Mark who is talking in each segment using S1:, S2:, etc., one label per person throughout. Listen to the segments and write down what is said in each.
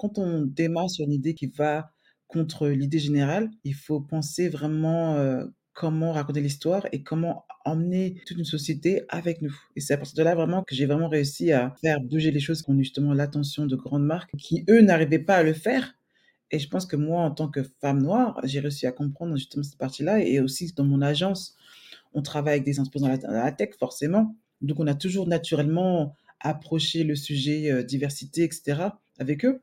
S1: quand on démarre sur une idée qui va contre l'idée générale, il faut penser vraiment, heu, comment raconter l'histoire et comment emmener toute une société avec nous. Et c'est à partir de là vraiment que j'ai vraiment réussi à faire bouger les choses qui ont justement l'attention de grandes marques qui, eux, n'arrivaient pas à le faire. Et je pense que moi, en tant que femme noire, j'ai réussi à comprendre justement cette partie-là et aussi dans mon agence, on travaille avec des entreprises dans la tech forcément, donc on a toujours naturellement approché le sujet, heu, diversité et cetera avec eux.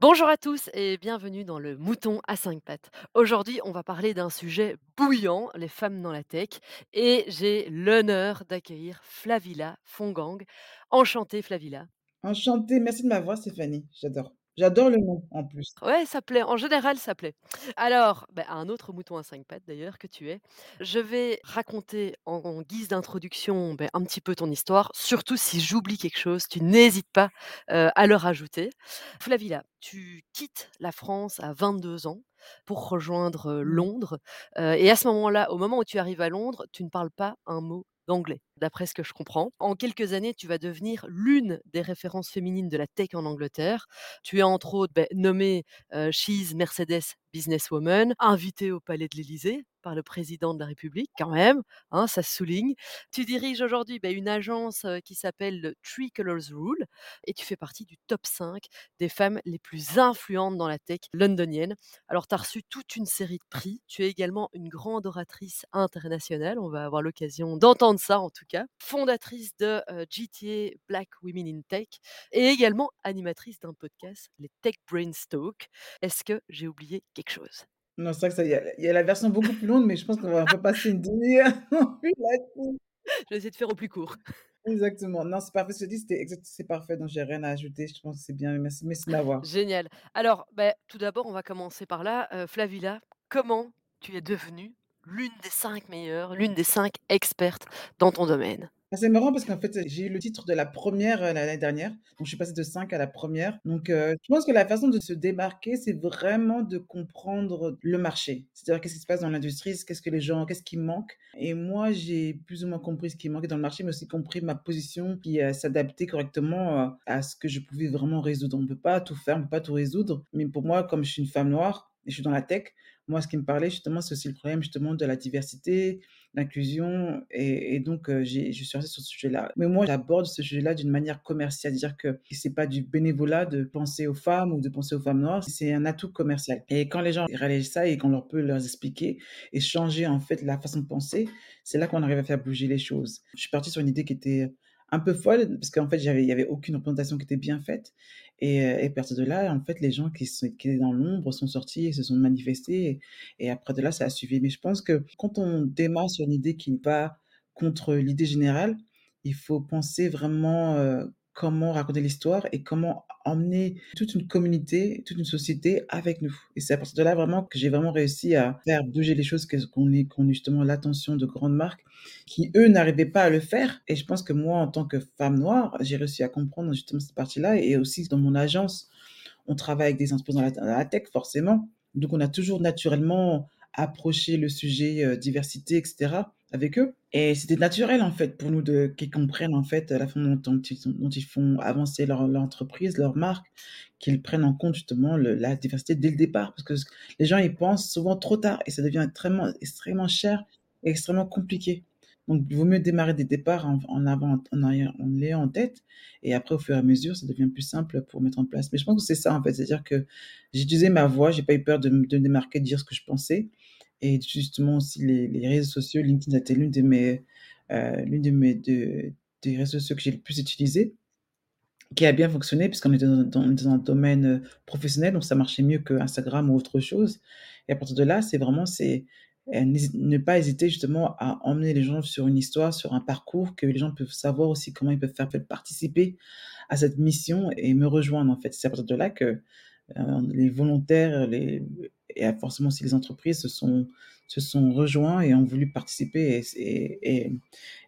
S2: Bonjour à tous et bienvenue dans le Mouton à 5 pattes. Aujourd'hui, on va parler d'un sujet bouillant, les femmes dans la tech, et j'ai l'honneur d'accueillir Flavilla Fongang. Enchantée Flavilla.
S1: Enchantée, merci de m'avoir Stéphanie, j'adore. J'adore le nom en plus.
S2: Ouais, ça plaît, en général, ça plaît. Alors, bah, un autre mouton à 5 pattes d'ailleurs que tu es, je vais raconter en en guise d'introduction, beh, un petit peu ton histoire. Surtout si j'oublie quelque chose, tu n'hésites pas, heu, à le rajouter. Flavilla, tu quittes la France à 22 ans pour rejoindre, heu,
S1: Mmh.
S2: Londres, heu et à ce moment-là, au moment où tu arrives à Londres, tu ne parles pas un mot d'anglais, d'après ce que je comprends. En quelques années, tu vas devenir l'une des références féminines de la tech en Angleterre. Tu es entre autres, beh, nommée, heu, She's Mercedes Businesswoman, invitée au palais de l'Élysée par le président de la République quand même, hein, ça se souligne. Tu diriges aujourd'hui, beh, une agence, heu, qui s'appelle le Three Colours Rule et tu fais partie du top 5 des femmes les plus influentes dans la tech londonienne. Alors tu as reçu toute une série de prix. Tu es également une grande oratrice internationale, on va avoir l'occasion d'entendre ça en tout Fondatrice de, heu, GTA Black Women in Tech et également animatrice d'un podcast, les Tech Brains Talk. Est-ce que j'ai oublié quelque chose?
S1: Non, c'est vrai que ça il y a il y a la version beaucoup plus longue, mais je pense qu'on va on peut passer une demi-heure là-dessus.
S2: Je vais essayer de faire au plus court.
S1: Exactement. Non, c'est parfait, dis, exact c'est parfait, donc j'ai rien à ajouter. Je pense que c'est bien, merci merci de m'avoir.
S2: Génial. Alors, beh, tout d'abord, on va commencer par là. Heu, Flavilla, comment tu es devenue l'une des 5 meilleures, l'une des 5 expertes dans ton domaine?
S1: Ah, c'est marrant parce qu'en fait, j'ai eu le titre de la 1re, heu, l'année dernière, donc je suis passée de 5 à la 1re, donc heu, je pense que la façon de se démarquer, c'est vraiment de comprendre le marché. C'est-à-dire qu'est-ce qui se passe dans l'industrie, qu'est-ce que les gens qu'est-ce qui manque? Et moi, j'ai plus ou moins compris ce qui manquait dans le marché, mais aussi compris ma position qui, heu, s'adaptait correctement, heu, à ce que je pouvais vraiment résoudre. On ne peut pas tout faire, on ne peut pas tout résoudre, mais pour moi, comme je suis une femme noire et je suis dans la tech, moi, ce qui me parlait justement, c'est aussi le problème justement de la diversité, l'inclusion et donc j'ai je suis restée sur ce sujet-là. Mais moi, j'aborde ce sujet-là d'une manière commerciale, c'est-à-dire que c'est pas du bénévolat de penser aux femmes ou de penser aux femmes noires, c'est un atout commercial et quand les gens réalisent ça et qu'on leur peut leur expliquer et changer en fait la façon de penser, c'est là qu'on arrive à faire bouger les choses. Je suis partie sur une idée qui était un peu folle parce qu'en fait, il y avait aucune représentation qui était bien faite et heu et à partir de là, en fait, les gens qui sont qui étaient dans l'ombre sont sortis et se sont manifestés et après de là, ça a suivi. Mais je pense que quand on démarre sur une idée qui va contre l'idée générale, il faut penser vraiment, heu, comment raconter l'histoire et comment emmener toute une communauté, toute une société avec nous. Et c'est à partir de là vraiment que j'ai vraiment réussi à faire bouger les choses, qu'on ait qu'on ait justement l'attention de grandes marques qui, eux, n'arrivaient pas à le faire. Et je pense que moi, en tant que femme noire, j'ai réussi à comprendre justement cette partie-là. Et aussi dans mon agence, on travaille avec des entreprises dans la tech forcément, donc on a toujours naturellement approché le sujet, heu, diversité et cetera avec eux. Et c'était naturel en fait pour nous de qu'ils comprennent en fait la façon dont dont ils ils font avancer leur entreprise, leur marque, qu'ils prennent en compte justement la diversité dès le départ. Parce que les gens y pensent souvent trop tard et ça devient extrêmement extrêmement cher et extrêmement compliqué. Donc il vaut mieux démarrer dès le départ en en avant en ayant en l'ayant en tête. Et après au fur et à mesure, ça devient plus simple pour mettre en place. Mais je pense que c'est ça en fait, c'est-à-dire que j'ai utilisé ma voix, j'ai pas eu peur de me démarquer, de dire ce que je pensais et justement aussi les réseaux sociaux, LinkedIn a été l'une de mes, heu, l'une de mes de des réseaux sociaux que j'ai le plus utilisé, qui a bien fonctionné puisqu'on était dans dans un domaine, heu, professionnel, donc ça marchait mieux qu'Instagram ou autre chose et à partir de là, c'est vraiment c'est n'hési ne pas hésiter justement à emmener les gens sur une histoire, sur un parcours que les gens peuvent savoir aussi comment ils peuvent faire participer à cette mission et me rejoindre, en fait. C'est à partir de là que, les volontaires, les et a forcément aussi les entreprises se sont se sont rejoints et ont voulu participer et et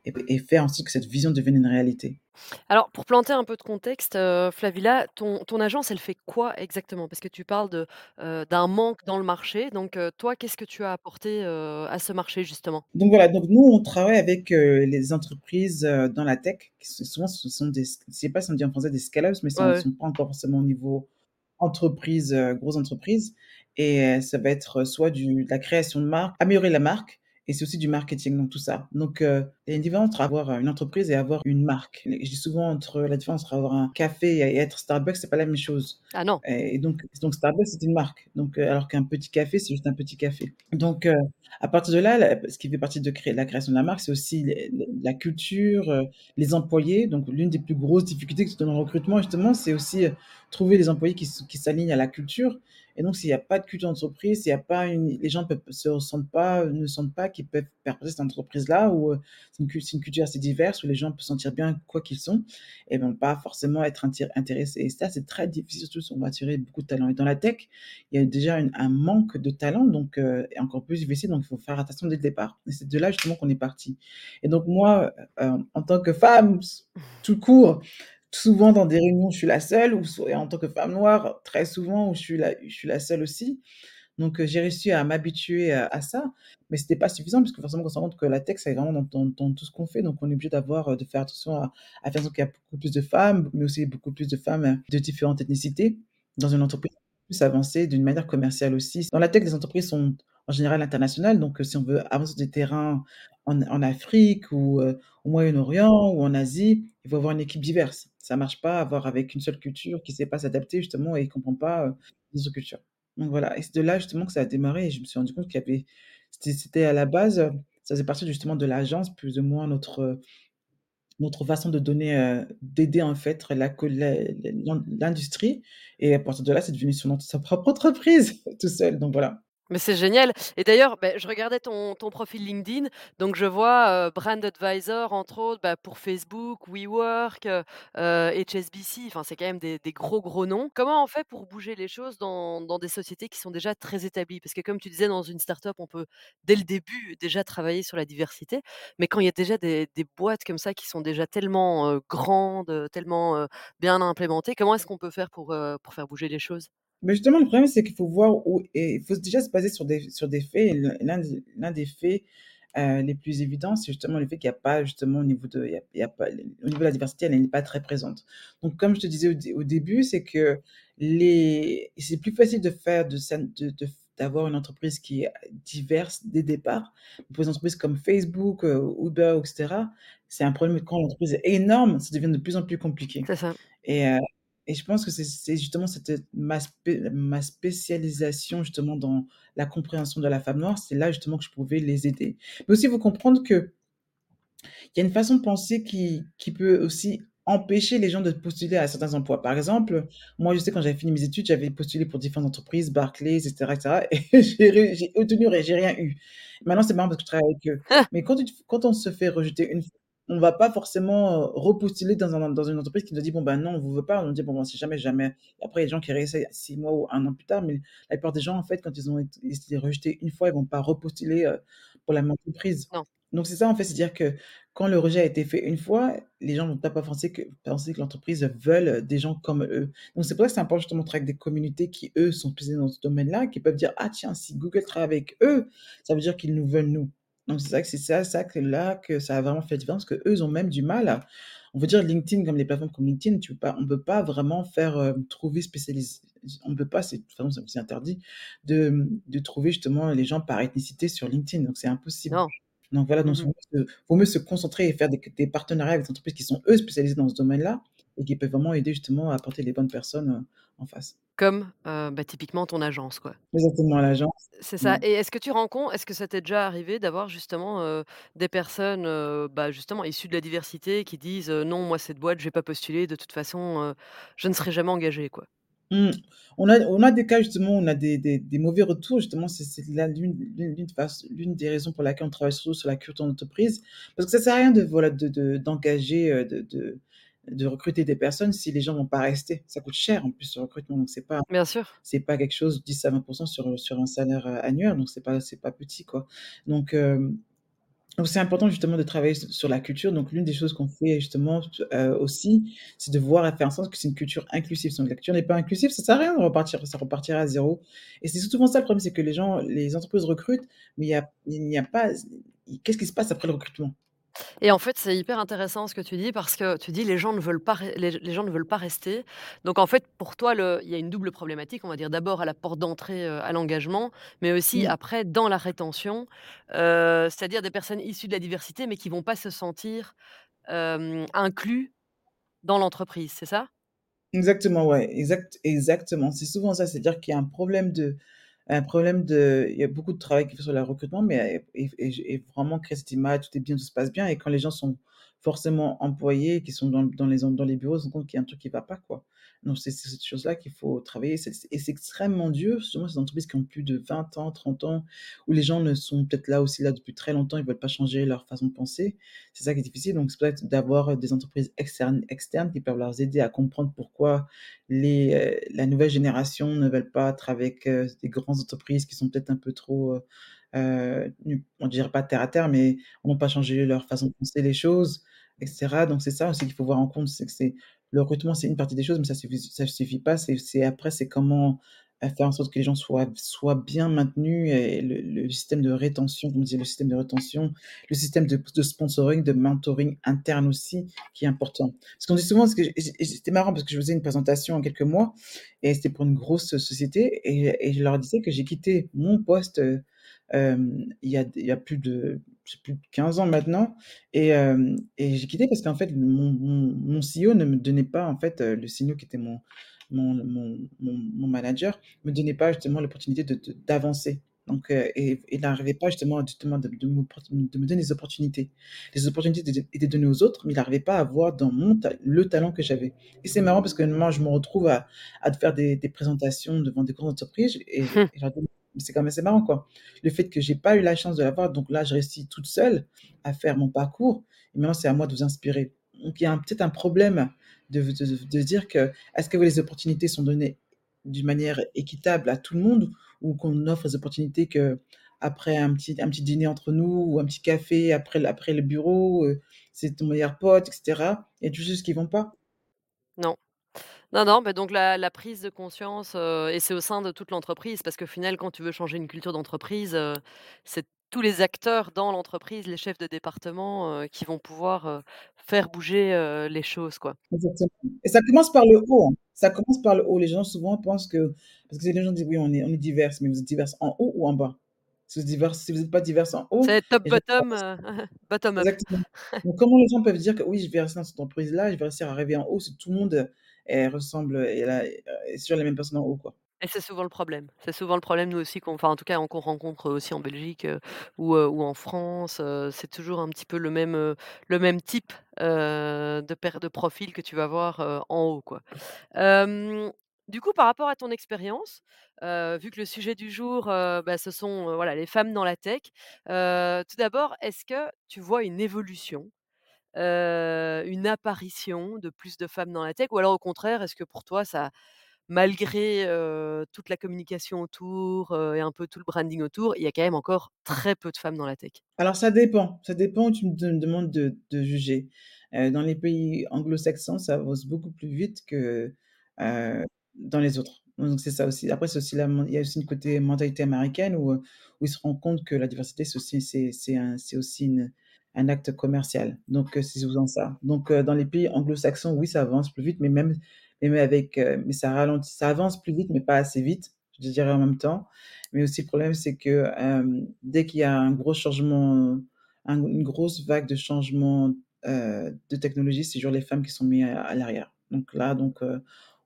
S1: et et faire en sorte que cette vision devienne une réalité.
S2: Alors, pour planter un peu de contexte, heu, Flavilla, ton ton agence, elle fait quoi exactement? Parce que tu parles de, heu, d'un manque dans le marché, donc toi, qu'est-ce que tu as apporté, à ce marché, justement?
S1: Donc voilà, donc nous, on travaille avec, les entreprises, dans la tech, qui souvent ce sont des je sais pas si on dit en français des scale-ups, mais
S2: Ouais,
S1: sont
S2: ouais.
S1: sont pas encore forcément au niveau entreprise, heu, grosse entreprise. Et heu, ça va être soit du de la création de marque, améliorer la marque et c'est aussi du marketing, donc tout ça. Donc heu, il y a une différence entre avoir, une entreprise et avoir une marque. Je dis souvent entre la différence entre avoir un café et être Starbucks, c'est pas la même chose.
S2: Ah non!
S1: Et donc donc Starbucks, c'est une marque, donc heu, alors qu'un petit café, c'est juste un petit café. Donc heu, à partir de là, la ce qui fait partie de créer la création de la marque, c'est aussi les la culture, les employés. Donc l'une des plus grosses difficultés que tu dans le recrutement justement, c'est aussi, trouver les employés qui s'alignent à la culture et donc s'il y a pas de culture d'entreprise, s'il y a pas une les gens peuvent se ressentent pas ne sentent pas qu'ils peuvent faire cette entreprise-là ou heu, c'est une culture assez diverse où les gens peuvent se sentir bien quoi qu'ils sont et vont pas forcément être intér intéressés. Et ça, c'est très difficile, surtout si on veut attirer beaucoup de talents. Et dans la tech, il y a déjà un manque de talent donc heu et encore plus difficile, donc il faut faire attention dès le départ. Et c'est de là justement qu'on est parti. Et donc moi, heu, en tant que femme tout court, souvent dans des réunions, je suis la seule ou en tant que femme noire, très souvent où je suis la seule aussi. Donc heu, j'ai réussi à m'habituer à ça, mais c'était pas suffisant puisque forcément, on se rend compte que la tech, c'est vraiment dans tout ce qu'on fait, donc on est obligé d'avoir, heu, de faire attention à à faire en sorte qu'il y a beaucoup plus de femmes, mais aussi beaucoup plus de femmes, heu, de différentes ethnicités dans une entreprise plus avancée d'une manière commerciale aussi. Dans la tech, les entreprises sont en général internationales, donc heu, si on veut avancer des terrains en Afrique ou heu, au Moyen-Orient ou en Asie, il faut avoir une équipe diverse. Ça marche pas avoir avec une seule culture qui sait pas s'adapter justement et comprend pas, heu, les cultures. Donc voilà et c'est de là justement que ça a démarré et je me suis rendu compte qu'il y avait c'était à la base, heu, ça faisait partie justement de l'agence plus ou moins notre, notre façon de donner, d'aider en fait l'industrie et à partir de là, c'est devenu son sa propre entreprise tout seul, donc voilà.
S2: Mais c'est génial et d'ailleurs, beh, je regardais ton profil LinkedIn, donc je vois, heu, brand advisor entre autres, bah, pour Facebook, WeWork, heu, HSBC, enfin c'est quand même des gros, gros noms. Comment on fait pour bouger les choses dans des sociétés qui sont déjà très établies? Parce que comme tu disais dans une start-up, on peut dès le début déjà travailler sur la diversité, mais quand il y a déjà des boîtes comme ça qui sont déjà tellement, heu, grandes, tellement, heu, bien implémentées, comment est-ce qu'on peut faire pour faire bouger les choses?
S1: Mais justement, le problème, c'est qu'il faut voir où et il faut déjà se baser sur des sur des faits l'un des des faits, heu, les plus évidents, c'est justement le fait qu'il y a pas justement au niveau de il y a il y a pas les au niveau de la diversité, elle n'est pas très présente. Donc comme je te disais au dé au début, c'est que les c'est plus facile de faire de d'avoir une entreprise qui est diverse dès le départ. Pour les entreprises comme Facebook, heu, Uber et cetera, c'est un problème quand l'entreprise est énorme, ça devient de plus en plus compliqué
S2: C'est ça.
S1: et heu et je pense que c'est justement cette, ma spé ma spécialisation justement dans la compréhension de la femme noire, c'est là justement que je pouvais les aider. Mais aussi, faut comprendre que il y a une façon de penser qui qui peut aussi empêcher les gens de postuler à certains emplois. Par exemple, moi, je sais quand j'avais fini mes études, j'avais postulé pour différentes entreprises, Barclays et cetera et j'ai obtenu j'ai rien eu. Maintenant, c'est marrant parce que je travaille avec eux. Mais quand tu quand on se fait rejeter une f on va pas forcément, heu, repostuler dans un dans une entreprise qui nous dit: «Bon, bah, non, on vous veut pas». On dit: «Bon, ben, si jamais jamais». Après, il y a des gens qui réessayent 6 mois ou 1 an plus tard, mais la plupart des gens, en fait, quand ils ont été rejetés une fois, ils vont pas repostuler, heu, pour la même entreprise.
S2: Non.
S1: Donc c'est ça, en fait, c'est-à-dire que quand le rejet a été fait une fois, les gens vont pas penser que penser que l'entreprise veulent des gens comme eux. Donc c'est pour ça que c'est important justement de travailler avec des communautés qui, eux, sont spécialisées dans ce domaine-là, qui peuvent dire: «Ah tiens, si Google travaille avec eux, ça veut dire qu'ils nous veulent nous». Donc c'est vrai que c'est ça ça que là, que ça a vraiment fait la différence, qu'eux, ils ont même du mal à on va dire LinkedIn, comme les plateformes comme LinkedIn, tu peux pas on peut pas vraiment faire, heu, trouver spécialis on ne peut pas, c'est de toute façon, c'est interdit de, de trouver justement les gens par ethnicité sur LinkedIn, donc c'est impossible.
S2: Non.
S1: Donc voilà, donc mieux se vaut mieux se concentrer et faire des des partenariats avec des entreprises qui sont, eux, spécialisées dans ce domaine-là et qui peuvent vraiment aider justement à apporter les bonnes personnes, heu, en face.
S2: Comme, heu, bah, typiquement ton agence, quoi.
S1: Exactement, l'agence.
S2: C'est ça
S1: Mmh.
S2: et est-ce que tu rencon est-ce que ça t'est déjà arrivé d'avoir justement, heu, des personnes, bah, justement issues de la diversité qui disent, «Non, moi cette boîte, je vais pas postuler, de toute façon, je ne serai jamais engagé», quoi?
S1: Mmh. On a on a des cas justement, on a des des des mauvais retours justement, c'est l'une des raisons pour laquelle on travaille surtout sur la culture d'entreprise. Parce que ça sert à rien de voilà, de de d'engager, de de recruter des personnes si les gens vont pas rester. Ça coûte cher en plus le recrutement, donc c'est pas
S2: Bien sûr.
S1: c'est pas quelque chose 10 à 20 sur, sur un salaire, heu, annuel, donc c'est pas c'est pas petit quoi. Donc donc c'est important justement de travailler sur la culture. Donc l'une des choses qu'on fait justement, heu, aussi, c'est de voir et faire en sorte que c'est une culture inclusive. Si la culture n'est pas inclusive, ça sert à rien de repartir, ça repartira à 0 et c'est souvent ça le problème, c'est que les gens les entreprises recrutent, mais il y a il n'y a pas qu'est-ce qui se passe après le recrutement?
S2: Et en fait, c'est hyper intéressant ce que tu dis parce que tu dis: «Les gens ne veulent pas les les gens ne veulent pas rester». Donc en fait, pour toi, le il y a une double problématique, on va dire. D'abord à la porte d'entrée, heu, à l'engagement, mais aussi
S1: Mmh.
S2: après dans la rétention, heu, c'est-à-dire des personnes issues de la diversité, mais qui vont pas se sentir, inclus dans l'entreprise, c'est ça?
S1: Exactement, ouais, exact exactement. C'est souvent ça, c'est-à-dire qu'il y a un problème de un problème de il y a beaucoup de travail qui fait sur le recrutement, mais et vraiment créer cette tout est bien, tout se passe bien et quand les gens sont forcément employés, qui sont dans les dans les bureaux, ils se rendent compte qu'il y a un truc qui va pas, quoi. Donc c'est cette chose-là qu'il faut travailler, et c'est extrêmement dur, justement ces entreprises qui ont plus de 20 ans, 30 ans, où les gens ne sont peut-être là aussi là depuis très longtemps, ils veulent pas changer leur façon de penser. C'est ça qui est difficile, donc c'est peut-être d'avoir des entreprises externes qui peuvent leur aider à comprendre pourquoi les, heu, la nouvelle génération ne veulent pas être avec, heu, des grandes entreprises qui sont peut-être un peu trop, nu on dirait pas terre à terre, mais n'ont pas changé leur façon de penser les choses et cetera. Donc c'est ça aussi qu'il faut voir en compte, c'est que c'est le recrutement, c'est une partie des choses, mais ça suffit ça suffit pas. C'est après, c'est comment, heu, faire en sorte que les gens soient soient bien maintenus et le système de rétention, comme disait le système de rétention, le système de de sponsoring, de mentoring interne aussi, qui est important. Parce qu'on dit souvent c'était marrant parce que je faisais une présentation a quelques mois et c'était pour une grosse société et et je leur disais que j'ai quitté mon poste, heu, hem, il y a il y a plus de plus de 15 ans maintenant et j'ai quitté parce qu'en fait mon mon mon CEO ne me donnait pas en fait, le CEO qui était mon mon mon mon manager, me donnait pas justement l'opportunité de de d'avancer. Donc et il n'arrivait pas justement justement de de m'opport de me donner des opportunités. Les opportunités étaient données aux autres, mais il n'arrivait pas à voir dans mon ta le talent que j'avais et c'est marrant parce que moi je me retrouve à à faire des des présentations devant des grandes entreprises et je et je leur dis: «Mais c'est quand même assez marrant quoi». Le fait que j'ai pas eu la chance de l'avoir, donc là je réussis toute seule à faire mon parcours et maintenant c'est à moi de vous inspirer. Donc il y a peut-être un problème de de de dire que est-ce que les opportunités sont données d'une manière équitable à tout le monde ou qu'on offre les opportunités qu'après un petit un petit dîner entre nous ou un petit café après après le bureau, heu, c'est ton meilleur pote et cetera et des choses qui vont pas?
S2: Non. Non, non, bah, donc la la prise de conscience, heu et c'est au sein de toute l'entreprise parce qu'au final, quand tu veux changer une culture d'entreprise, heu, c'est tous les acteurs dans l'entreprise, les chefs de département, heu, qui vont pouvoir, heu, faire bouger, heu, les choses, quoi.
S1: Exactement et ça commence par le haut, hein. Ça commence par le haut. Les gens souvent pensent que parce que les gens disent: «Oui, on est on est diverses», mais vous êtes diverses en haut ou en bas? Si vous êtes diverses si vous êtes pas diverses en haut,
S2: C'est top
S1: les gens
S2: bottom, heu, bottom up.
S1: exactement. Donc comment les gens peuvent dire que: «Oui, je vais rester dans cette entreprise-là, je vais réussir à arriver en haut», si tout le monde, heu, elle ressemble et elle a est sur les mêmes personnes en haut, quoi.
S2: Et c'est souvent le problème. C'est souvent le problème, nous aussi, qu'on enfin, en tout cas, qu'on rencontre aussi en Belgique, heu, ou, heu, ou en France, c'est toujours un petit peu le même, le même type, de per de profil que tu vas voir, en haut, quoi. Du coup, par rapport à ton expérience, vu que le sujet du jour, bah, ce sont, voilà, les femmes dans la tech, tout d'abord, est-ce que tu vois une évolution, une apparition de plus de femmes dans la tech? Ou alors au contraire, est-ce que pour toi ça malgré, toute la communication autour, et un peu tout le branding autour, il y a quand même encore très peu de femmes dans la tech?
S1: Alors ça dépend, ça dépend où tu me de demandes de juger. Dans les pays anglo-saxons, ça avance beaucoup plus vite que, dans les autres. Donc c'est ça aussi. Après aussi il y a aussi une côté mentalité américaine où, où ils se rendent compte que la diversité c'est aussi c'est aussi une un acte commercial. Donc heu, c'est souvent ça. Donc heu, dans les pays anglo-saxons, oui, ça avance plus vite, mais même même avec, heu, mais ça ralentit ça avance plus vite, mais pas assez vite, je dirais en même temps. Mais aussi le problème, c'est que, hem, dès qu'il y a un gros changement, un une grosse vague de changement, de technologie, c'est toujours les femmes qui sont mis à l'arrière. Donc là, donc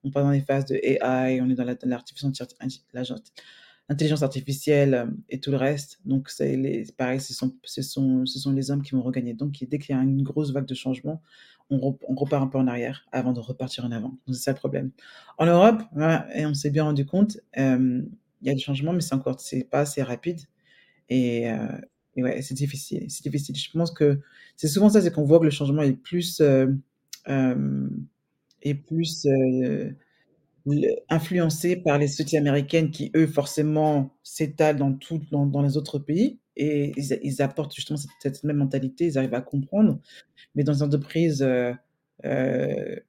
S1: on part dans les phases de AI, on est dans la l'intelligence artificielle, hem et tout le reste. Donc c'est les pareil, ce sont ce sont ce sont les hommes qui vont regagner. Donc dès qu'il y a une grosse vague de changement, on rep on repart un peu en arrière avant de repartir en avant. Donc c'est ça le problème. En Europe, voilà et on s'est bien rendu compte, hem, il y a des changements, mais c'est encore c'est pas assez rapide et heu et ouais, c'est difficile, c'est difficile. Je pense que c'est souvent ça, c'est qu'on voit que le changement est plus, heu, hem, est plus, heu, le influencé par les sociétés américaines qui, eux, forcément s'étalent dans tout dans dans les autres pays et ils apportent justement cette cette même mentalité, ils arrivent à comprendre. Mais dans les entreprises, heu heu,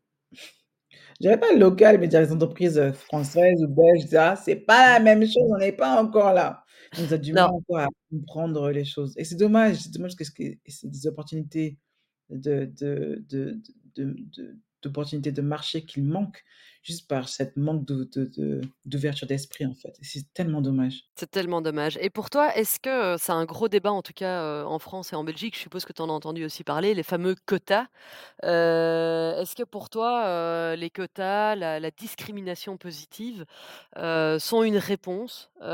S1: je dirais pas locales, mais dans les entreprises, heu, françaises ou belges c'est pas la même chose, on n'est pas encore là. On a du mal à comprendre les choses et c'est dommage, c'est dommage parce que c'est des opportunités de de de de de d'opportunités de marché qui manquent juste par cette manque de de de d'ouverture d'esprit, en fait c'est tellement dommage.
S2: C'est tellement dommage et pour toi, est-ce que, heu, c'est un gros débat en tout cas, heu, en France et en Belgique, je suppose que tu en as entendu aussi parler, les fameux quotas. Heu, est-ce que pour toi, les quotas, la la discrimination positive, sont une réponse, ou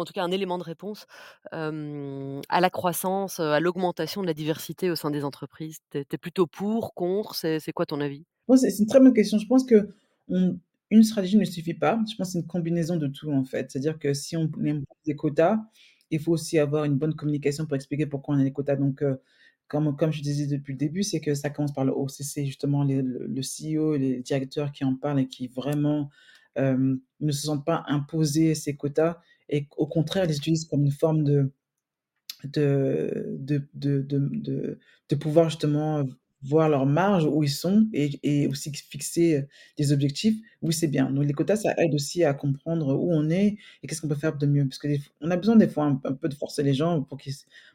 S2: en tout cas un élément de réponse, à la croissance, à l'augmentation de la diversité au sein des entreprises? Tu es plutôt pour, contre, c'est quoi ton avis?
S1: C'est une très bonne question. Je pense une stratégie ne suffit pas. Je pense que c'est une combinaison de tout, en fait. C'est-à-dire que si on impose des quotas, il faut aussi avoir une bonne communication pour expliquer pourquoi on a les quotas. Donc, heu, comme comme je disais depuis le début, c'est que ça commence par le haut. C'est c'est justement le le CEO les directeurs qui en parlent et qui vraiment, hem, ne se sentent pas imposer ces quotas et qu'au contraire, les utilisent comme une forme de de de de de pouvoir justement voir leur marge, où ils sont et et aussi fixer, heu, des objectifs. Oui, c'est bien. Donc les quotas, ça aide aussi à comprendre où on est et qu'est-ce qu'on peut faire de mieux. Parce que des f on a besoin des fois un un peu de forcer les gens pour qu'ils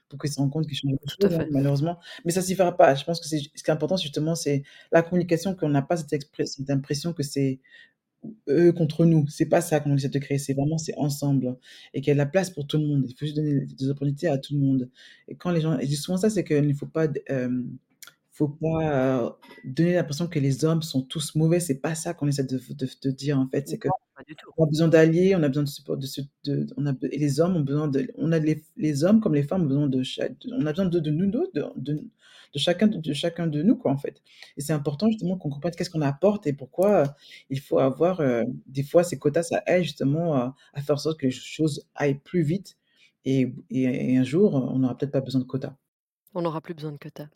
S1: pour qu'ils se rendent compte qu'ils changent
S2: à
S1: choses, malheureusement. Mais ça suffira pas. Je pense que c'est ce qui est important, justement, c'est la communication, qu'on n'a pas cette impression que c'est eux contre nous. C'est pas ça qu'on essaie de créer, c'est vraiment c'est ensemble et qu'il y a de la place pour tout le monde. Il faut juste donner des opportunités à tout le monde et quand les gens et souvent ça, c'est qu'il ne faut pas hem, faut pas, heu, donner l'impression que les hommes sont tous mauvais. C'est pas ça qu'on essaie de de dire, en fait. C'est
S2: du tout.
S1: a besoin d'alliés, on a besoin de support de de on a be et les hommes ont besoin de on a les hommes comme les femmes ont besoin de on a besoin de nous 2, de chacun de chacun de nous, quoi, en fait et c'est important justement qu'on comprenne qu'est-ce qu'on apporte et pourquoi, heu, il faut avoir, heu, des fois ces quotas, ça aide justement à à faire en sorte que les choses aillent plus vite et et et un jour, on n'aura peut-être pas besoin de quotas.
S2: On n'aura plus besoin de quotas.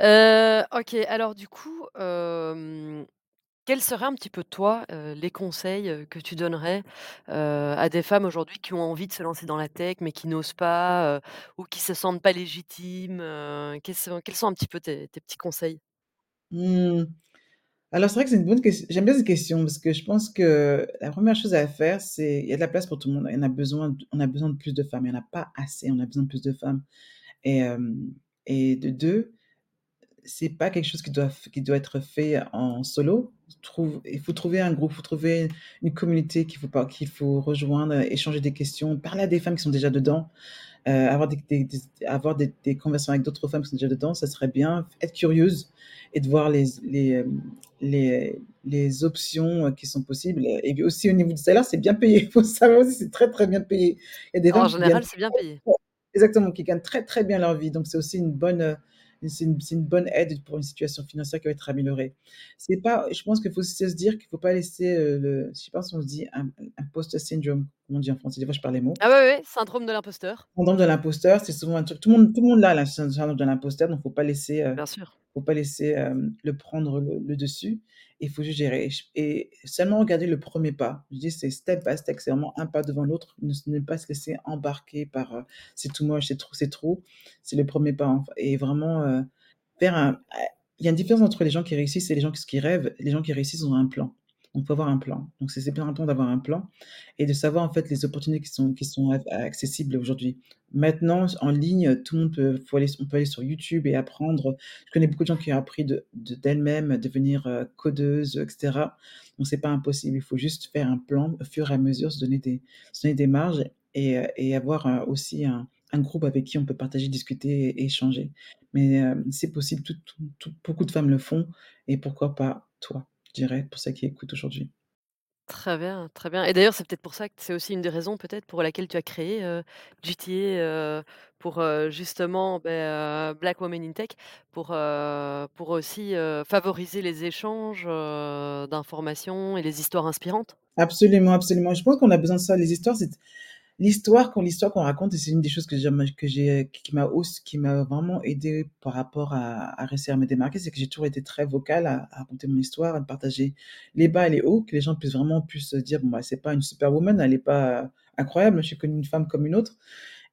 S2: Heu, OK, alors du coup, quels seraient un petit peu toi, les conseils, que tu donnerais, à des femmes aujourd'hui qui ont envie de se lancer dans la tech, mais qui n'osent pas, ou qui se sentent pas légitimes, quels sont un petit peu tes petits conseils?
S1: Mmh. Alors c'est vrai que c'est une bonne ques j'aime bien cette question parce que je pense que la 1re chose à faire, c'est il y a de la place pour tout le monde. Il a besoin on a besoin de plus de femmes. Il y en a pas assez, on a besoin de plus de femmes et et de 2, c'est pas quelque chose qui doit qui doit être fait en solo. Trouve il faut trouver un groupe, il faut trouver une communauté qu'il faut qu'il faut rejoindre, échanger des questions, parler à des femmes qui sont déjà dedans, heu, avoir des des des avoir des des conversations avec d'autres femmes qui sont déjà dedans, ça serait bien. Être curieuse et de voir les les, hem, les les options qui sont possibles et aussi au niveau du salaire, c'est bien payé. Il faut savoir aussi, c'est très, très bien payé. Il y a des
S2: En général, c'est bien payé.
S1: Exactement, qui gagnent très, très bien leur vie, donc c'est aussi une bonne, heu, c'est une c'est une bonne aide pour une situation financière qui va être améliorée. C'est pas je pense qu'il faut aussi se dire qu'il faut pas laisser, heu, le je sais pas si on se dit im imposter syndrome, comment on dit en français? Des fois je perds les mots.
S2: Ah ouais, ouais, syndrome de l'imposteur.
S1: Syndrome de l'imposteur, c'est souvent un truc tout le monde tout le monde la syn syndrome de l'imposteur, donc faut pas laisser, heu,
S2: Bien sûr.
S1: faut pas laisser, le prendre le le dessus. Il faut juste gérer et seulement regarder le 1er pas. Je dis c'est step by step, c'est vraiment un pas devant l'autre, ne ne pas se laisser embarquer par, heu: «C'est too much, c'est trop c'est trop». C'est le 1er pas et vraiment, heu, faire un eh il y a une différence entre les gens qui réussissent et les gens qui qui rêvent. Les gens qui réussissent ont un plan. Donc faut avoir un plan. Donc c'est bien important d'avoir un plan et de savoir en fait les opportunités qui sont qui sont accessibles aujourd'hui. Maintenant en ligne, tout le monde peut aller on peut aller sur YouTube et apprendre. Je connais beaucoup de gens qui ont appris de de d'elles-mêmes, devenir, heu, codeuses, et cetera. Donc c'est pas impossible, il faut juste faire un plan au fur et à mesure, se donner des se donner des marges et heu et avoir, heu, aussi un un groupe avec qui on peut partager, discuter et échanger. Mais hem, c'est possible, beaucoup de femmes le font et pourquoi pas toi, je dirais, pour celles qui écoutent aujourd'hui.
S2: Très bien, très bien et d'ailleurs, c'est peut-être pour ça que c'est aussi une des raisons peut-être pour laquelle tu as créé, heu, GTA, heu, pour, heu, justement, beh, heu, Black Women in Tech pour, pour aussi, favoriser les échanges, d'informations et les histoires inspirantes?
S1: Absolument, absolument. Je pense qu'on a besoin de ça. Les histoires, c'est l'histoire qu'on raconte c'est une des choses que j'ai qui m'a vraiment aidée par rapport à à réussir à me démarquer, c'est que j'ai toujours été très vocale à raconter mon histoire, à partager les bas et les hauts, que les gens puissent vraiment se dire: «Bon, bah, c'est pas une superwoman, elle est pas incroyable, je suis comme une femme comme une autre»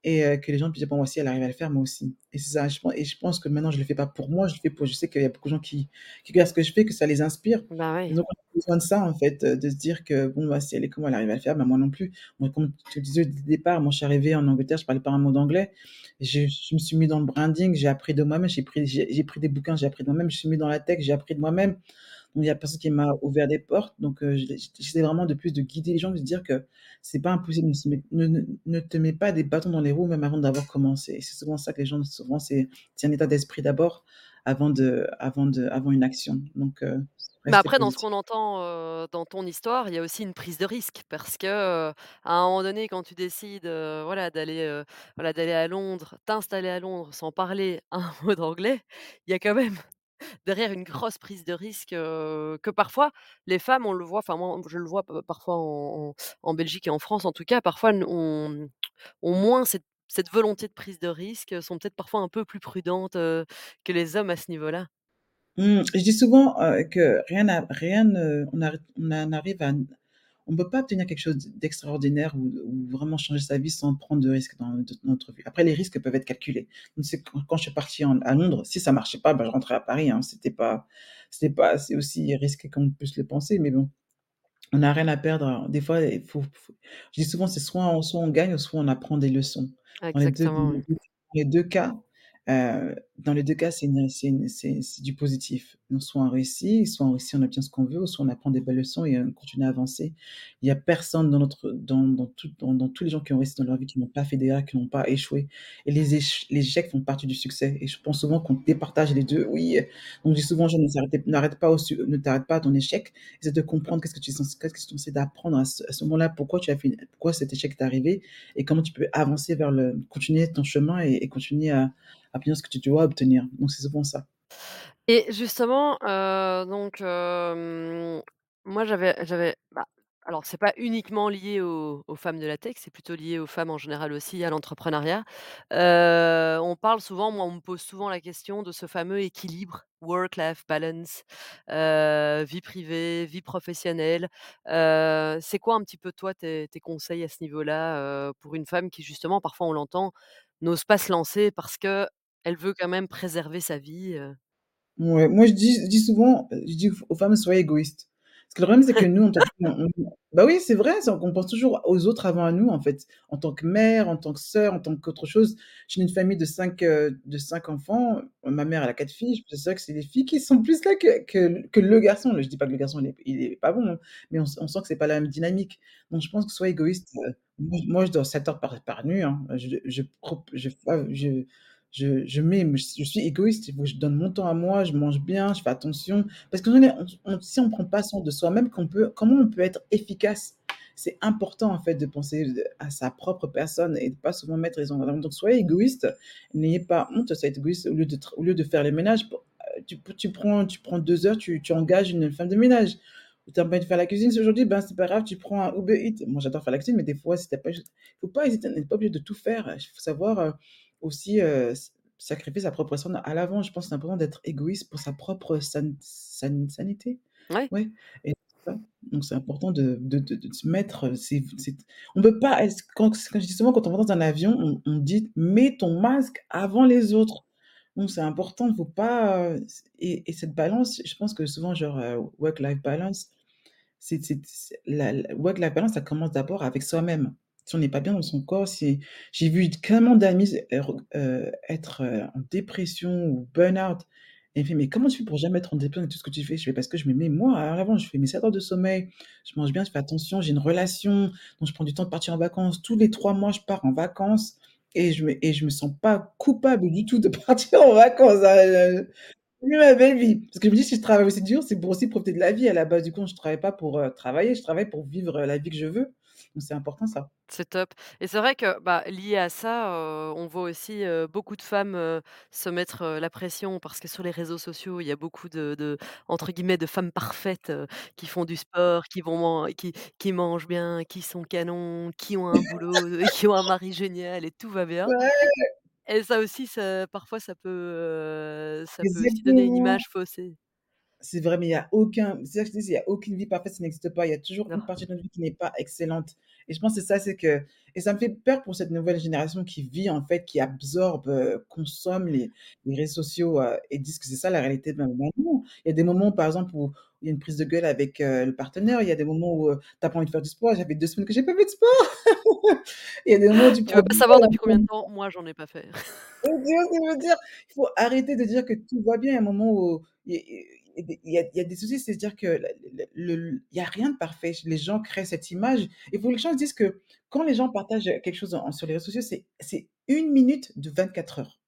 S1: et heu, que les gens puissent dire: «Bon, moi, si elle arrive à le faire, moi aussi» et c'est ça, je pen et je pense que maintenant je le fais pas pour moi, je le fais pour je sais qu'il y a beaucoup de gens qui qui regardent ce que je fais, que ça les inspire
S2: Bah, oui.
S1: donc on a besoin de ça, en fait, heu, de se dire que: «Bon, bah, si elle est comme elle arrive à le faire, bah, moi non plus». Moi, comme je te disais le départ, moi, je suis arrivée en Angleterre, je parlais pas un mot d'anglais. Je je me suis mis dans le branding, j'ai appris de moi-même, j'ai pris j'ai pris des bouquins, j'ai appris de moi-même, je me suis mis dans la tech, j'ai appris de moi-même. Donc il y a personne qui m'a ouvert des portes, donc je j'essaie vraiment de plus de guider les gens, de se dire que c'est pas impossible, ne ne ne te mets pas des bâtons dans les roues même avant d'avoir commencé. C'est souvent ça que les gens souvent c'est un état d'esprit d'abord, avant de avant de avant une action, donc
S2: Mais
S1: rester
S2: après dans ce qu'on entend, heu, dans ton histoire, il y a aussi une prise de risque. Parce que, à un moment donné quand tu décides, voilà d'aller, voilà d'aller à Londres, t'installer à Londres sans parler un mot d'anglais, il y a quand même derrière une grosse prise de risque, que parfois les femmes on le voit, enfin moi je le vois parfois en Belgique et en France en tout cas, parfois n ont moins cette volonté de prise de risque, sont peut-être parfois un peu plus prudentes, que les hommes à ce niveau-là.
S1: Mmh, je dis souvent, que rien n'a rien on on arrive à on peut pas obtenir quelque chose d'extraordinaire ou ou vraiment changer sa vie sans prendre de risques dans notre vie. Après les risques peuvent être calculés. Donc quand quand je suis partie en à Londres, si ça marchait pas, bah, je rentrais à Paris, hein. C'était pas c'était pas c'est aussi risqué qu'on peut se le penser, mais bon, on n'a rien à perdre. Des fois, il faut faut je dis souvent: «C'est soit on soit on gagne, soit on apprend des leçons». Dans les 2
S2: Exactement, oui.
S1: les 2 cas, heu, dans les 2 cas, c'est du positif. Donc soit on réussit, soit on réussit, on obtient ce qu'on veut, ou soit on apprend des belles leçons et on continue à avancer. Il y a personne dans notre dans tout dans tous les gens qui ont réussi dans leur vie, qui n'ont pas fait d'erreurs, qui n'ont pas échoué et les éch les échecs font partie du succès et je pense souvent qu'on départage les 2. Oui, on dit souvent gens: «Ne t'arrête pas à ton échec, essaie de comprendre qu'est-ce que tu es censé censé d'apprendre à ce moment-là, pourquoi tu as fait pourquoi cet échec t'est arrivé et comment tu peux avancer vers le continuer ton chemin et continuer à obtenir ce que tu dois obtenir». Donc c'est souvent ça.
S2: Et justement, heu, donc moi j'avais j'avais bah, alors c'est pas uniquement lié aux femmes de la tech, c'est plutôt lié aux femmes en général aussi, à l'entrepreneuriat. Heu, on parle souvent, moi on me pose souvent la question de ce fameux équilibre work-life balance, heu, vie privée, vie professionnelle. C'est quoi un petit peu toi tes conseils à ce niveau-là, pour une femme qui justement, parfois on l'entend, n'ose pas se lancer parce qu'elle veut quand même préserver sa vie?
S1: Ouais, moi je dis je souvent, je dis aux femmes: «Soyez égoïstes». Parce que le problème, c'est que nous, que on on bah, oui, c'est vrai, qu'on pense toujours aux autres avant à nous, en fait. En tant que mère, en tant que sœur, en tant qu'autre chose. Je viens d'une famille de 5, heu, de 5 enfants. Ma mère, elle a 4 filles. C'est vrai que c'est les filles qui sont plus là que que le garçon. Je dis pas que le garçon il est pas bon, hein, mais on on sent que c'est pas la même dynamique. Donc je pense que sois égoïste, heu, moi je dors 7 heures par par nuit, hein. Je je je je je je mets je suis égoïste, que je donne mon temps à moi, je mange bien, je fais attention. Parce est on on si on prend pas soin de soi-même, comment on peut être efficace? C'est important, en fait, de penser à sa propre personne et de pas souvent mettre les gens donc soyez égoïste, n'ayez pas honte à être égoïste au lieu de au lieu de faire les ménages, heu, tu tu prends tu prends 2 heures, tu tu engages une femme de ménage. Tu as pas envie de faire la cuisine aujourd'hui, ben, c'est pas grave, tu prends un Uber Eats. Moi, j'adore faire la cuisine, mais des fois, si tu as pas faut pas hésiter, n'est pas obligé de tout faire. Il faut savoir, heu, aussi, sacrifier sa propre personne à l'avant. Je pense que c'est important d'être égoïste pour sa propre san san sanité.
S2: Ouais.
S1: Ouais et c'est ça. Donc c'est important de de de de se mettre, c'est c'est on peut pas quand quand je dis souvent quand on rentre dans un avion, on on dit: «Mets ton masque avant les autres». Donc c'est important, faut pas, c et et cette balance, je pense que souvent genre, heu, work life balance, c'est la la work life balance, ça commence d'abord avec soi-même. Si on n'est pas bien dans son corps, si j'ai vu tellement d'amis r heu, être, heu, en dépression ou burn-out et elle fait: «Mais comment tu fais pour jamais être en dépression avec tout ce que tu fais?» je fais: «Parce que je me mets moi à l'avant, je fais mes 7 heures de sommeil, je mange bien, je fais attention, j'ai une relation, donc je prends du temps de partir en vacances. Tous les 3 mois, je pars en vacances et je me et je me sens pas coupable du tout de partir en vacances, hein, heu» Vivre ma belle vie. Parce que je me dis: «Si je travaille aussi dur, c'est pour aussi profiter de la vie à la base». Du coup, je travaille pas pour, travailler, je travaille pour vivre, la vie que je veux. Donc c'est important ça.
S2: C'est top et c'est vrai que, bah, lié à ça, on voit aussi, beaucoup de femmes, se mettre, la pression parce que sur les réseaux sociaux, il y a beaucoup de de entre guillemets «de femmes parfaites», qui font du sport, qui vont man qui qui mangent bien, qui sont canons, qui ont un boulot, qui ont un mari génial et tout va bien
S1: Ouais,
S2: et ça aussi, ça parfois ça peut, ça peut aussi donner une
S1: exactement.
S2: image faussée.
S1: C'est vrai, mais il y a aucun c'est ça que je dis, il y a aucune vie parfaite, ça n'existe pas. Il y a toujours
S2: Non.
S1: une partie de notre vie qui n'est pas excellente et je pense que c'est ça, c'est que et ça me fait peur pour cette nouvelle génération qui vit, en fait, qui absorbe, heu, consomme les les réseaux sociaux, heu et disent que c'est ça la réalité de maintenant. Il y a des moments, par exemple, où il y a une prise de gueule avec, heu, le partenaire. Il y a des moments où, tu as pas envie de faire du sport. Fait 2 semaines que j'ai pas fait de sport. Il y a des moments où tu
S2: Tu veux
S1: prends
S2: pas savoir depuis combien de temps? Moi, j'en ai pas fait.
S1: dire? Il faut arrêter de dire que tout va bien. Il y a un moment où il il y a des soucis, c'est-à-dire que il y a rien de parfait. Les gens créent cette image. Faut que les gens se disent que quand les gens partagent quelque chose sur les réseaux sociaux, c'est 1 minute de 24 heures.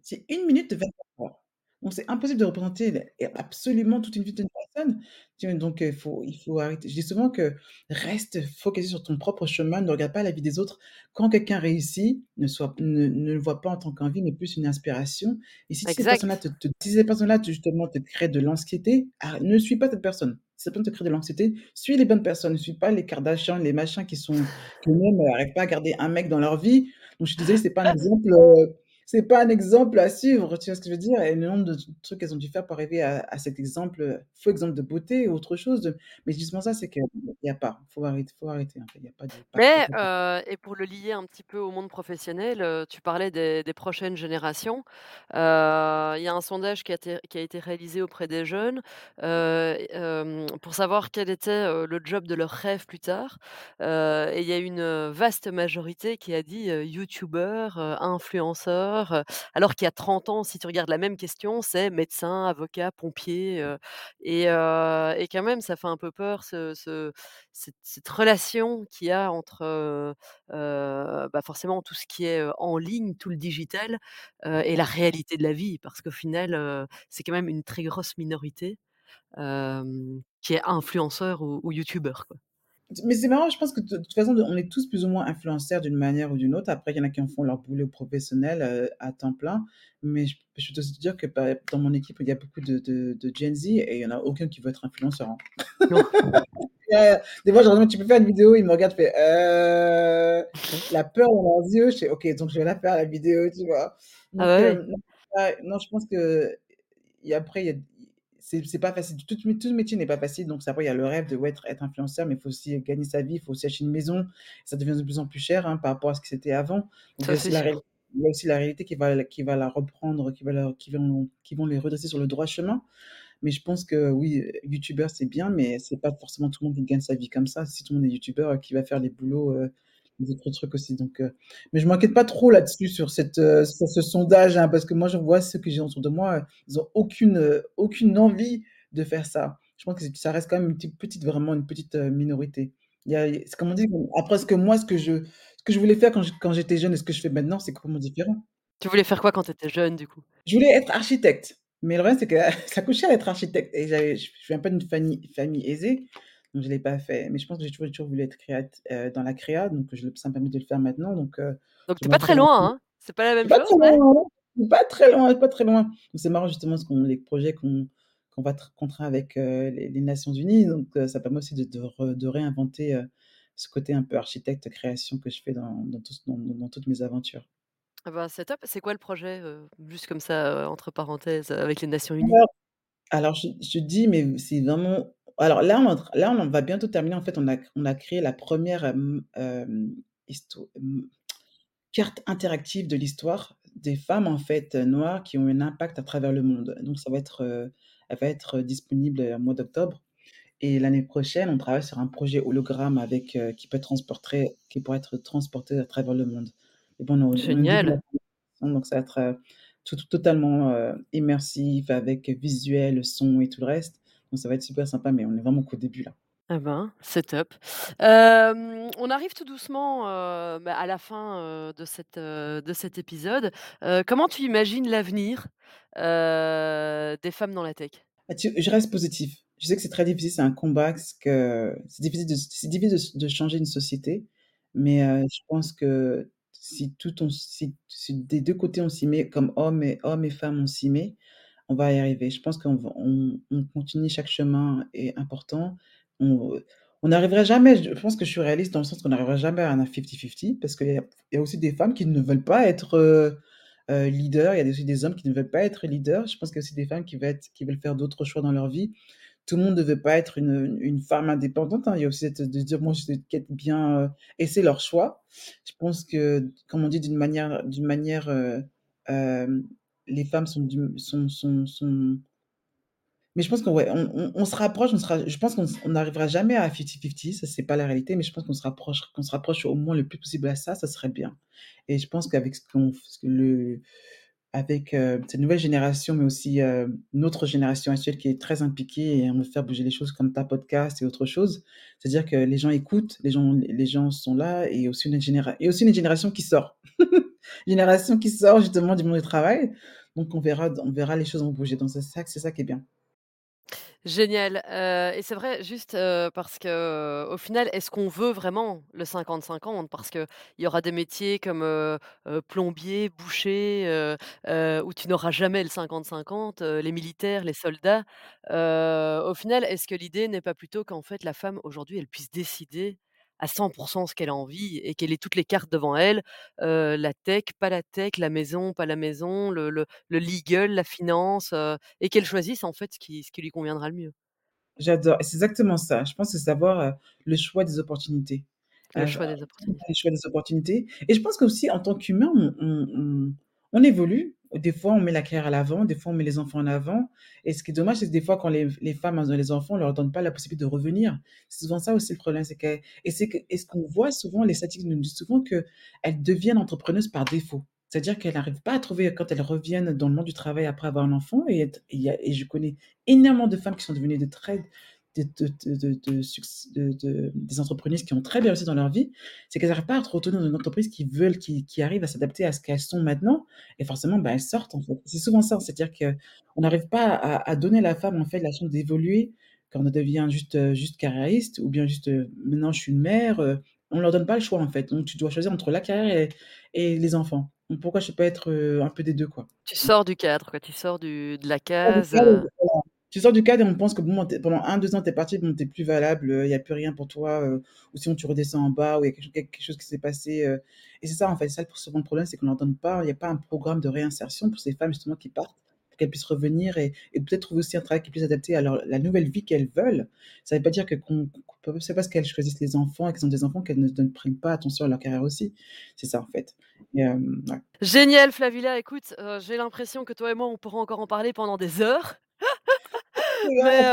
S1: C'est 1 minute de 24 heures. Donc c'est impossible de représenter absolument toute une vie d'une personne. Tu vois? Donc heu, il faut il faut arrêter. Je dis souvent que reste focalisé sur ton propre chemin, ne regarde pas la vie des autres. Quand quelqu'un réussit, ne sois ne ne le vois pas en tant qu'envie, mais plus une inspiration et si ces personnes-là te te si ces personnes-là te justement te créent de l'anxiété, ah, ne suis pas cette personne. Si cette personne te crée de l'anxiété, suis les bonnes personnes, ne suis pas les Kardashian, les machins qui sont qui même n'arrivent pas à garder un mec dans leur vie. Donc je suis désolée, c'est pas un exemple, c'est pas un exemple à suivre, tu vois ce que je veux dire? Et le nombre de trucs qu'elles ont dû faire pour arriver à à cet exemple, heu, faux exemple de beauté ou autre chose de mais justement ça, c'est qu'il y a pas, faut arrêter faut arrêter en fait, il y a pas de
S2: Mais heu et pour le lier un petit peu au monde professionnel, heu, tu parlais des des prochaines générations. Il y a un sondage qui a été qui a été réalisé auprès des jeunes, et pour savoir quel était, le job de leur rêve plus tard. Et il y a une, vaste majorité qui a dit, heu, youtubeur, influenceur, alors qu'il y a 30 ans, si tu regardes la même question, c'est médecin, avocat, pompier, et quand même ça fait un peu peur ce ce cette relation qu'il y a entre, bah, forcément tout ce qui est, en ligne, tout le digital, et la réalité de la vie. Parce qu'au final, c'est quand même une très grosse minorité, qui est influenceur ou ou youtubeur.
S1: Mais c'est marrant, je pense que de toute façon, on est tous plus ou moins influenceurs d'une manière ou d'une autre. Après, il y en a qui en font leur boulot professionnel, heu, à temps plein. Mais je je peux te dire que, bah, dans mon équipe, il y a beaucoup de de de Gen Z et il y en a aucun qui veut être influenceur, hein. Ouais, des fois, je leur demande: «Tu peux faire une vidéo?» ils me regardent, je fais: «Heu», la peur dans leurs yeux, je fais: «OK, donc je vais la faire la vidéo», tu vois?
S2: Ah
S1: Donc ouais, non, je pense que et après il y a c'est pas facile. Tout tout métier n'est pas facile, donc après il y a le rêve de, ouais, être être influenceur, mais il faut aussi gagner sa vie, il faut aussi acheter une maison. Ça devient de plus en plus cher, hein, par rapport à ce que c'était avant. Donc il y a
S2: Ça,
S1: aussi
S2: c'est
S1: la il y a aussi la réalité qui va qui va la reprendre, qui va la qui vont qui vont les redresser sur le droit chemin. Mais je pense que oui, youtubeur, c'est bien, mais c'est pas forcément tout le monde qui gagne sa vie comme ça. Si tout le monde est youtubeur, qui va faire les boulots, heu, les autres trucs aussi donc heu, mais je m'inquiète pas trop là-dessus sur cette, heu, sur ce sondage, hein, parce que moi, je vois ceux que j'ai autour de moi, heu, ils ont aucune, aucune envie de faire ça. Je pense que ça reste quand même une petite petite vraiment une petite, minorité. Il y a il c'est comme on dit, après ce que moi, ce que je ce que je voulais faire quand j'étais jeune et ce que je fais maintenant, c'est complètement différent.
S2: Tu voulais faire quoi quand tu étais jeune, du coup?
S1: Je voulais être architecte, mais le problème, c'est que ça coûte cher d'être architecte et j'avais je je viens pas d'une famille famille aisée, donc je l'ai pas fait. Mais je pense que j'ai toujours toujours voulu être créat heu, dans la créa, donc je ça me permet de le faire maintenant, donc heu,
S2: Donc tu es pas très loin, hein? C'est pas la même
S1: pas
S2: chose,
S1: très loin, pas très loin, pas très loin. C'est marrant justement ce qu'on les projets qu'on qu'on va tr contrat avec, heu, les les Nations unies, donc heu, ça permet aussi de de re de réinventer, ce côté un peu architecte, création que je fais dans dans tout ce dans dans toutes mes aventures.
S2: ah bah, c'est top. C'est quoi le projet, juste comme ça, entre parenthèses, avec les Nations unies?
S1: Alors alors je je dis, mais c'est vraiment alors là, on là, on va bientôt terminer. En fait, on a on a créé la 1re, hem, hem, histo mmh, carte interactive de l'histoire des femmes, en fait, heu, noires qui ont un impact à travers le monde. Donc ça va être, elle va être, disponible, au mois d'octobre et l'année prochaine, on travaille sur un projet hologramme avec, qui peut transporter qui pourrait être transporté à travers le monde. Et bon, on on
S2: Génial.
S1: donc ça va être, tout totalement, immersif avec visuel, son et tout le reste. Donc ça va être super sympa, mais on est vraiment qu'au début là.
S2: Ah ben, c'est top. Hem, on arrive tout doucement, heu, bah, à la fin, heu, de cet, heu, de cet épisode. Comment tu imagines l'avenir, des femmes dans la tech?
S1: Ah je reste positif. Je sais que c'est très difficile, c'est un combat, que c'est difficile de c'est difficile de de changer une société, mais je pense que si tout on si si des 2 côtés on s'y met, comme hommes et hommes et femmes on s'y met, on va y arriver. Je pense qu'on continue, chaque chemin est important. On, heu, on n'arrivera jamais je pense que je suis réaliste dans le sens qu'on n'arrivera jamais à un fifty-fifty parce qu'il y y a aussi des femmes qui ne veulent pas être, heu heu, leaders, il y a aussi des hommes qui ne veulent pas être leaders. Je pense qu'il y a aussi des femmes qui veulent qui veulent faire d'autres choix dans leur vie. Tout le monde ne veut pas être une femme indépendante, hein. Il y a aussi de dire: «Moi, je sais qu'être bien», heu et c'est leur choix. Je pense que, comme on dit d'une manière d'une manière, heu, hem, les femmes sont sont sont mais je pense qu'on ouais, on se rapproche, on sera je pense qu'on n'arrivera jamais à fifty-fifty, ça c'est pas la réalité, mais je pense qu'on se rapproche qu'on se rapproche au moins le plus possible à ça, ça serait bien et je pense qu'avec le avec, heu, cette nouvelle génération, mais aussi, heu, notre génération actuelle qui est très impliquée et on veut faire bouger les choses comme ta podcast et autre chose. C'est-à-dire que les gens écoutent, les gens les gens sont là et aussi une généra et aussi une génération qui sort. Génération qui sort justement du monde du travail, donc on verra on verra les choses vont bouger, donc c'est ça c'est ça qui est bien.
S2: Génial, heu et c'est vrai juste, heu, parce qu'au final, est-ce qu'on veut vraiment le 50-50? Parce qu'il y aura des métiers comme, heu, plombier, boucher, où tu n'auras jamais le 50-50, heu, les militaires, les soldats. Au final, est-ce que l'idée n'est pas plutôt qu'en fait la femme aujourd'hui, elle puisse décider à 100 % ce qu'elle a envie et qu'elle ait toutes les cartes devant elle? La tech, pas la tech, la maison, pas la maison, le le le legal, la finance, et qu'elle choisisse en fait ce qui ce qui lui conviendra le mieux.
S1: J'adore c'est exactement ça. Je pense c'est savoir, le choix des opportunités.
S2: Le choix des opportunités.
S1: le choix des opportunités et je pense qu'aussi en tant qu'humain, on on on on évolue. Des fois, on met la carrière à l'avant, des fois, on met les enfants en avant et ce qui est dommage, c'est que des fois, quand les les femmes, ont les enfants, on leur donne pas la possibilité de revenir. C'est souvent ça aussi le problème, c'est que et c'est que et ce qu'on voit souvent, les statistiques nous disent souvent qu'elles deviennent entrepreneuses par défaut. C'est-à-dire qu'elles arrivent pas à trouver quand elles reviennent dans le monde du travail après avoir un enfant et et je connais énormément de femmes qui sont devenues de très de de des entrepreneuses qui ont très bien réussi dans leur vie. C'est qu'elles arrivent pas à être retourner dans une entreprise qui veulent qui qui arrivent à s'adapter à ce qu'elles sont maintenant et forcément, bah, elles sortent, en fait. C'est souvent ça, c'est-à-dire qu'on n'arrive pas à à donner à la femme, en fait, la chance d'évoluer quand on devient juste, heu, juste carriériste ou bien juste, heu: «Maintenant, je suis une mère», heu, on leur donne pas le choix, en fait. Donc tu dois choisir entre la carrière et et les enfants. Donc pourquoi je peux pas être, un peu des 2, quoi?
S2: Tu sors du cadre, quoi, tu sors du de la case.
S1: Tu sors du cadre et on pense que pendant 1-2 ans, tu es partie, bon, tu plus valable, il y a plus rien pour toi, heu, ou sinon tu redescends en bas ou il y a quelque ch quelque chose qui s'est passé, heu et c'est ça, en fait, ça souvent le problème, c'est qu'on donne pas il y a pas un programme de réinsertion pour ces femmes justement qui partent, pour qu'elles puissent revenir et peut-être trouver aussi un travail qui plus adapté à leur la nouvelle vie qu'elles veulent. Ça veut pas dire que c'est parce qu'elles choisissent les enfants et qu'elles ont des enfants qu'elles ne prennent pas attention à leur carrière aussi. C'est ça, en fait ouais.
S2: Génial Flavilla, écoute, j'ai l'impression que toi et moi, on pourra encore en parler pendant des heures. Mais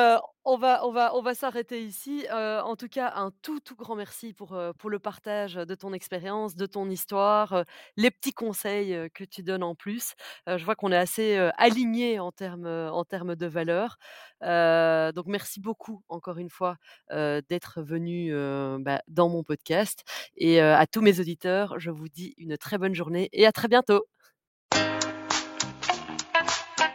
S2: on va on va on va s'arrêter ici. En tout cas, un tout, tout grand merci pour, pour le partage de ton expérience, de ton histoire, les petits conseils, que tu donnes en plus. Je vois qu'on est assez, heu, alignées en termes, en termes de valeurs. Donc merci beaucoup encore une fois, d'être venue, heu, bah, dans mon podcast et à tous mes auditeurs, je vous dis une très bonne journée et à très bientôt.